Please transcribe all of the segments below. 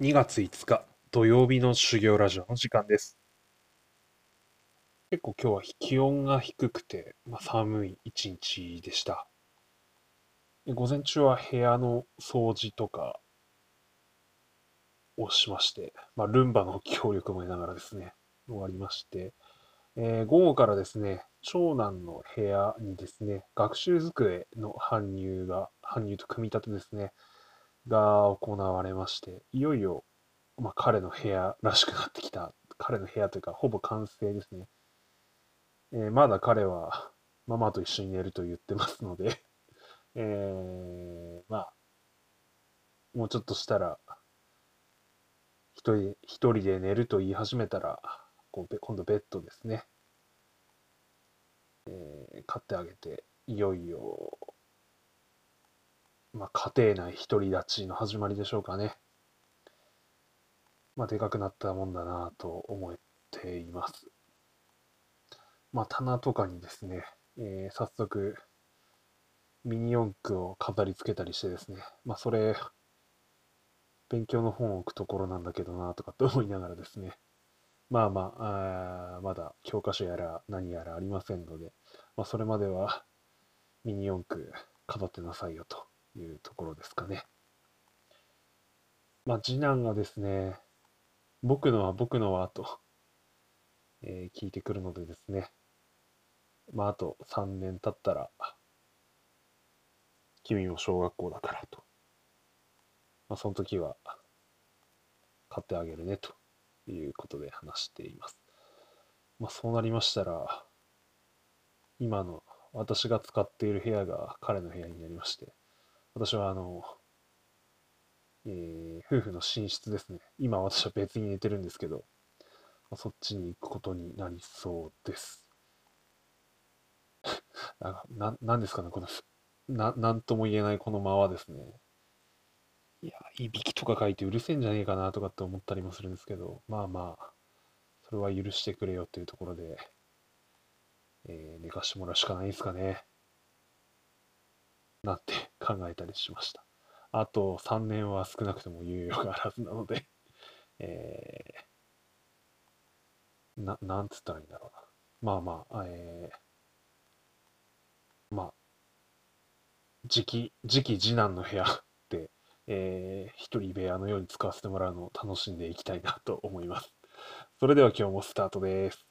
2月5日土曜日の修行ラジオの時間です。結構今日は気温が低くて、まあ、寒い一日でした。で午前中は部屋の掃除とかをしまして、まあ、ルンバの協力も得ながらですね、終わりまして、えー午後からですね、長男の部屋にですね、学習机の搬入が、搬入と組み立てですね、が行われまして、いよいよ、まあ、彼の部屋らしくなってきた。彼の部屋というか、ほぼ完成ですね。えーまだ彼はママと一緒に寝ると言ってますので、えーまあ、もうちょっとしたら、一人、一人で寝ると言い始めたら、こう今度ベッドですね。えー買ってあげて、いよいよ、まあ、家庭内独り立ちの始まりでしょうかね。まあ、でかくなったもんだなと思っています。まあ、棚とかにですね、えー早速、ミニ四駆を飾り付けたりしてですね、まあ、それ、勉強の本を置くところなんだけどなとかって思いながらですね、まあまあ、あまだ教科書やら何やらありませんので、まあ、それまではミニ四駆飾ってなさいよというところですかね。まあ、次男がですね、僕のは僕のはと、えー聞いてくるのでですね、まあ、あと3年経ったら、君も小学校だからと。まあ、その時は、買ってあげるねということで話しています。まあ、そうなりましたら、今の私が使っている部屋が彼の部屋になりまして、私はあの、えー夫婦の寝室ですね。今私は別に寝てるんですけど、まあそっちに行くことになりそうです。なななんですかね、この、な、なんとも言えないこの間はですね。いや、いびきとか書いてうるせえんじゃねえかなとかって思ったりもするんですけど、まあまあ、それは許してくれよっていうところで、えー寝かしてもらうしかないですかね。なんて考えたりしました。あと3年は少なくとも猶予があるはずなので、えーな、なんつったらいいんだろうな。まあまあ、えーまあ、次期、次期次男の部屋 で、えー一人部屋のように使わせてもらうのを楽しんでいきたいなと思います。それでは今日もスタートです。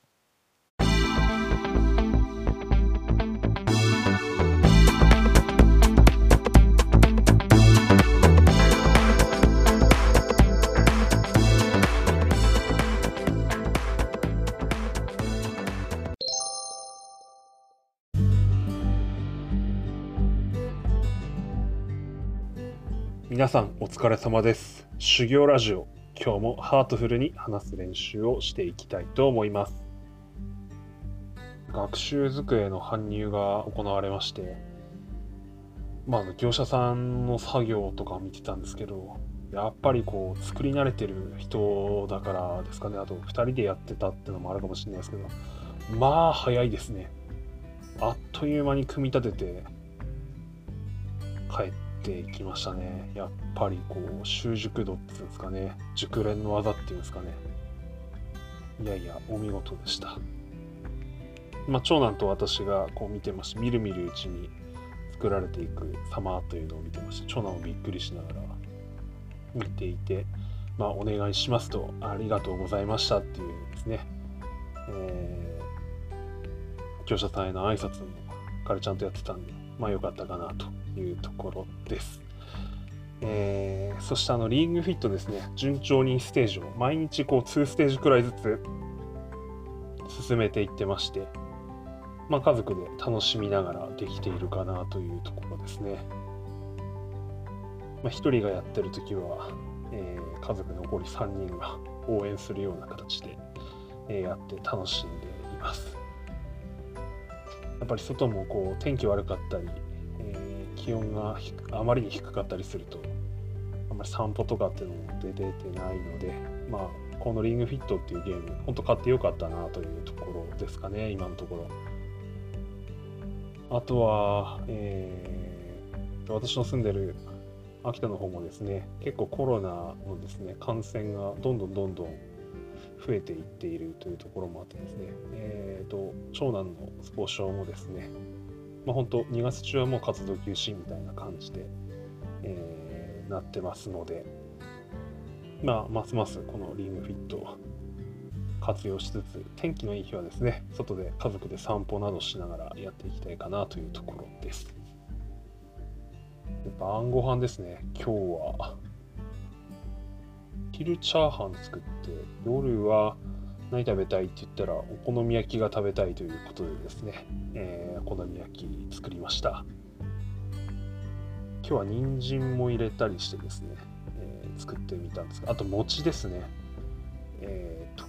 皆さんお疲れ様です。修行ラジオ、今日もハートフルに話す練習をしていきたいと思います。学習机の搬入が行われまして、まあ、業者さんの作業とか見てたんですけど、やっぱりこう、作り慣れてる人だからですかね、あと2人でやってたってのもあるかもしれないですけど、まあ早いですね。あっという間に組み立てて、帰っていきましたね。やっぱりこう、習熟度っていうんですかね、熟練の技っていうんですかね。いやいや、お見事でした。まあ、長男と私がこう見てまして、みるみるうちに作られていく様というのを見てまして、長男もびっくりしながら見ていて、まあ、お願いしますと、ありがとうございましたっていうですね、えー業者さんへの挨拶も彼ちゃんとやってたんで、まあ良かったかなというところです。えーそしてあのリングフィットですね、順調にステージを毎日こう2ステージくらいずつ進めていってまして、まあ家族で楽しみながらできているかなというところですね。まあ一人がやってる時は、えー家族残り3人が応援するような形で、えーやって楽しんでいます。やっぱり外もこう天気悪かったり、気温があまりに低かったりするとあんまり散歩とかっていうのも出てないのでまあこのリングフィットっていうゲーム本当買ってよかったなというところですかね今のところ。あとは、えー私の住んでる秋田の方もですね、結構コロナのですね、感染がどんどんどんどん増えていっているというところもあってですね、えーと、長男のスポ少もですね、まあ、本当2月中はもう活動休止みたいな感じで、えー、なってますので、まあ、ますますこのリームフィットを活用しつつ、天気のいい日はですね、外で家族で散歩などしながらやっていきたいかなというところです。晩ご飯ですね、今日は昼チャーハン作って夜は何食べたいって言ったらお好み焼きが食べたいということでですね、えー、お好み焼き作りました。今日は人参も入れたりしてですね、えー、作ってみたんです。があと餅ですね。えっ、と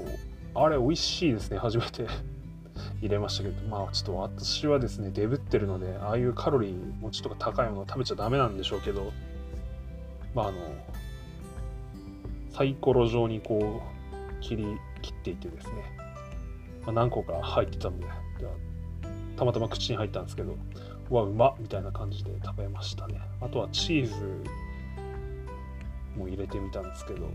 あれ美味しいですね。初めて 入れましたけど。まあちょっと私はですねデブってるのでああいうカロリー餅とか高いもの食べちゃダメなんでしょうけど。まああのサイコロ状にこう切り切っていてですね、まあ、何個か入ってたのでたまたま口に入ったんですけどうわうまっみたいな感じで食べましたね。あとはチーズも入れてみたんですけど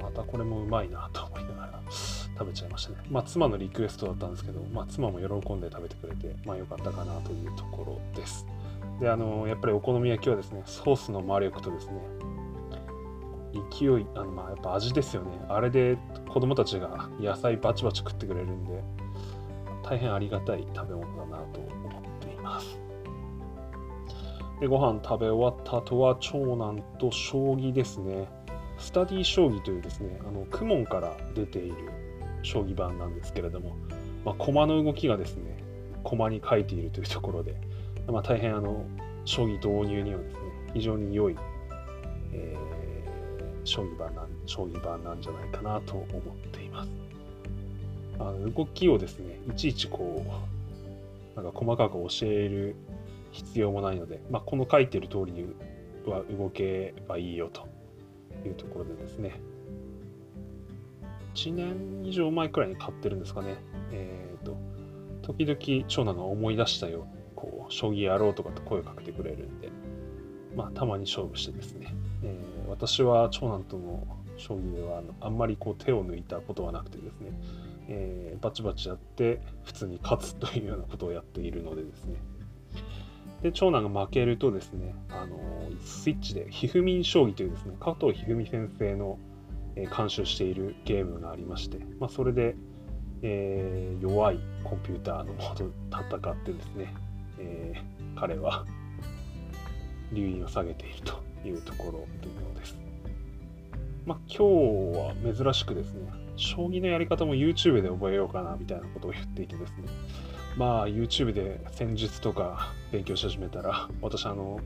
またこれもうまいなと思いながら 食べちゃいましたね。まあ妻のリクエストだったんですけど、まあ、妻も喜んで食べてくれてまあ良かったかなというところです。であのやっぱりお好み焼きはですねソースの魔力とですね勢いあのまあやっぱ味ですよね。あれで子供たちが野菜バチバチ食ってくれるんで大変ありがたい食べ物だなと思っています。でご飯食べ終わった後は長男と将棋ですね。スタディ将棋というですねあのクモンから出ている将棋盤なんですけれども、まあ、駒の動きがですね駒に書いているというところで、まあ、大変あの将棋導入にはですね非常に良い、えー将棋盤なん将棋盤なんじゃないかなと思っています。あの動きをですね、いちいちこう、なんか細かく教える必要もないので、まあ、この書いてる通りには動けばいいよというところでですね、1年以上前くらいに買ってるんですかね。え、ー、と、時々長男が思い出したように、こう、将棋やろうとかって声をかけてくれるんで、まあ、たまに勝負してですね、私は長男との将棋ではあんまりこう手を抜いたことはなくてですね、えー、バチバチやって普通に勝つというようなことをやっているのでですね。で長男が負けるとですねあのスイッチでひふみん将棋というですね加藤一二三先生の、監修しているゲームがありまして、まあ、それで、えー、弱いコンピューターのもと戦ってですね、えー、彼は留飲を下げていると。いうところというのです。まあ、今日は珍しくですね、将棋のやり方も YouTube で覚えようかなみたいなことを言っていてですね、まあ YouTube で戦術とか勉強し始めたら、私あの、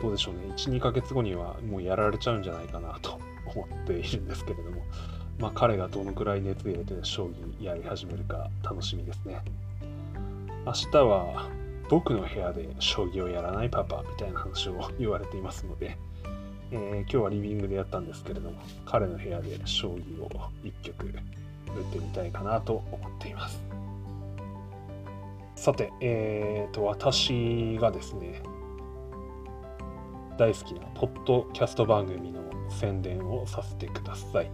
どうでしょうね、1、2ヶ月後にはもうやられちゃうんじゃないかなと思っているんですけれども、まあ彼がどのくらい熱入れて将棋やり始めるか楽しみですね。明日は僕の部屋で将棋をやらないパパみたいな話を言われていますので、えー、今日はリビングでやったんですけれども、彼の部屋で将棋を1局打ってみたいかなと思っています。さて、えーと、私がですね、大好きなポッドキャスト番組の宣伝をさせてください。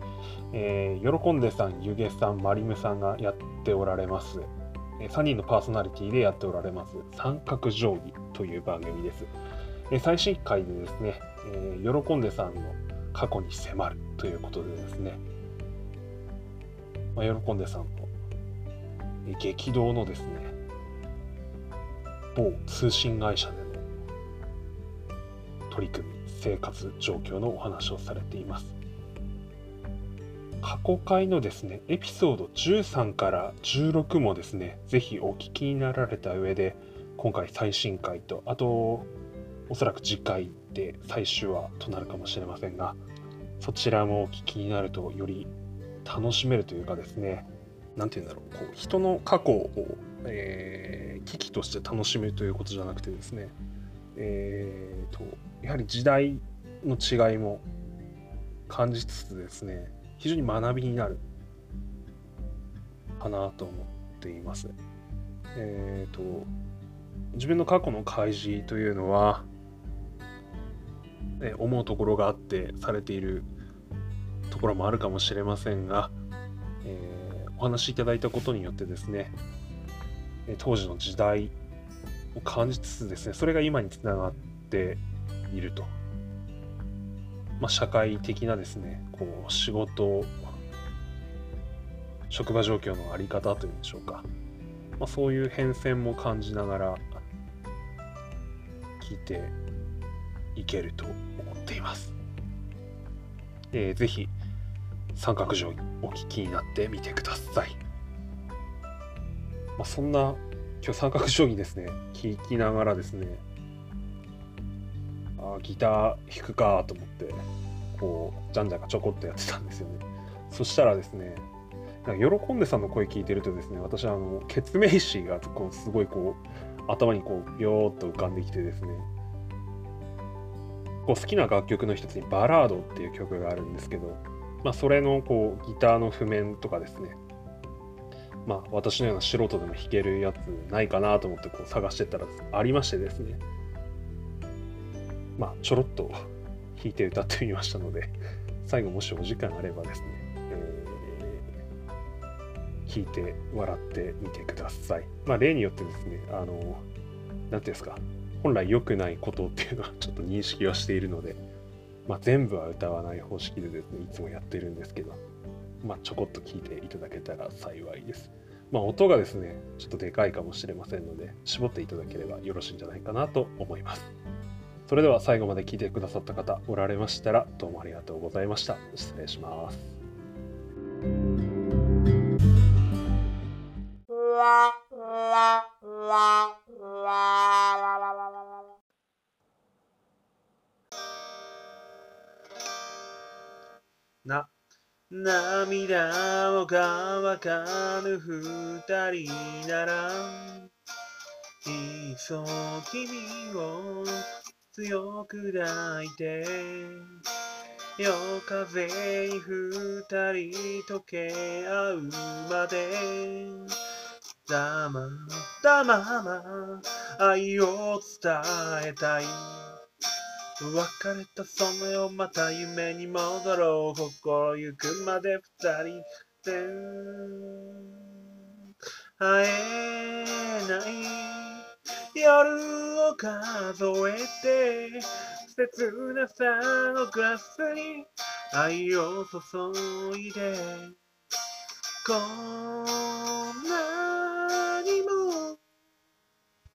えー、喜んでさん、ゆげさん、まりむさんがやっておられます、3人のパーソナリティでやっておられます三角定規という番組です。最新回でですね、えー、喜んでさんの過去に迫るということでですね、まあ、喜んでさんの激動のですね、某通信会社での取り組み、生活状況のお話をされています。過去回のですね、エピソード13から16もですね、ぜひお聞きになられた上で、今回最新回と、あと、おそらく次回で最終話となるかもしれませんが、そちらもお聞きになるとより楽しめるというかですね、何て言うんだろう、こう人の過去を、えー、危機として楽しめるということじゃなくてですね、えーと、やはり時代の違いも感じつつですね、非常に学びになるかなと思っています。えっ、ー、と自分の過去の開示というのはえ思うところがあってされているところもあるかもしれませんが、えー、お話しいただいたことによってですね当時の時代を感じつつですねそれが今につながっていると、まあ、社会的なですねこう仕事職場状況の在り方というんでしょうか、まあ、そういう変遷も感じながら聞いていけると思っています。えー、ぜひ三角定規お聞きになってみてください。まあ、そんな今日三角定規ですね聞きながらですねあギター弾くかと思ってこうじゃんじゃんがちょこっとやってたんですよね。そしたらですねなんか喜んでさんの声聞いてるとですね私あの決命詞がこうすごいこう頭にこうビョーっと浮かんできてですねこう好きな楽曲の一つに「バラード」っていう曲があるんですけど、まあ、それのこうギターの譜面とかですねまあ私のような素人でも弾けるやつないかなと思ってこう探してたらありましてですねまあちょろっと弾いて歌ってみましたので 最後もしお時間あればですね、えー、いて笑ってみてくださいまあ例によってですねあの何て言うんですか本来良くないことっていうのは ちょっと認識はしているので、まあ、全部は歌わない方式でですねいつもやってるんですけど、まあ、ちょこっと聞いていただけたら幸いです。まあ、音がですねちょっとでかいかもしれませんので絞っていただければよろしいんじゃないかなと思います。それでは最後まで聞いてくださった方おられましたらどうもありがとうございました。失礼します。な涙も乾かぬ二人ならいっそ君を強く抱いて夜風に二人溶け合うまで黙ったまま愛を伝えたい。別れたその夜また夢に戻ろう。心ゆくまで二人で会えない。夜を数えて切なさのグラスに愛を注いでこんな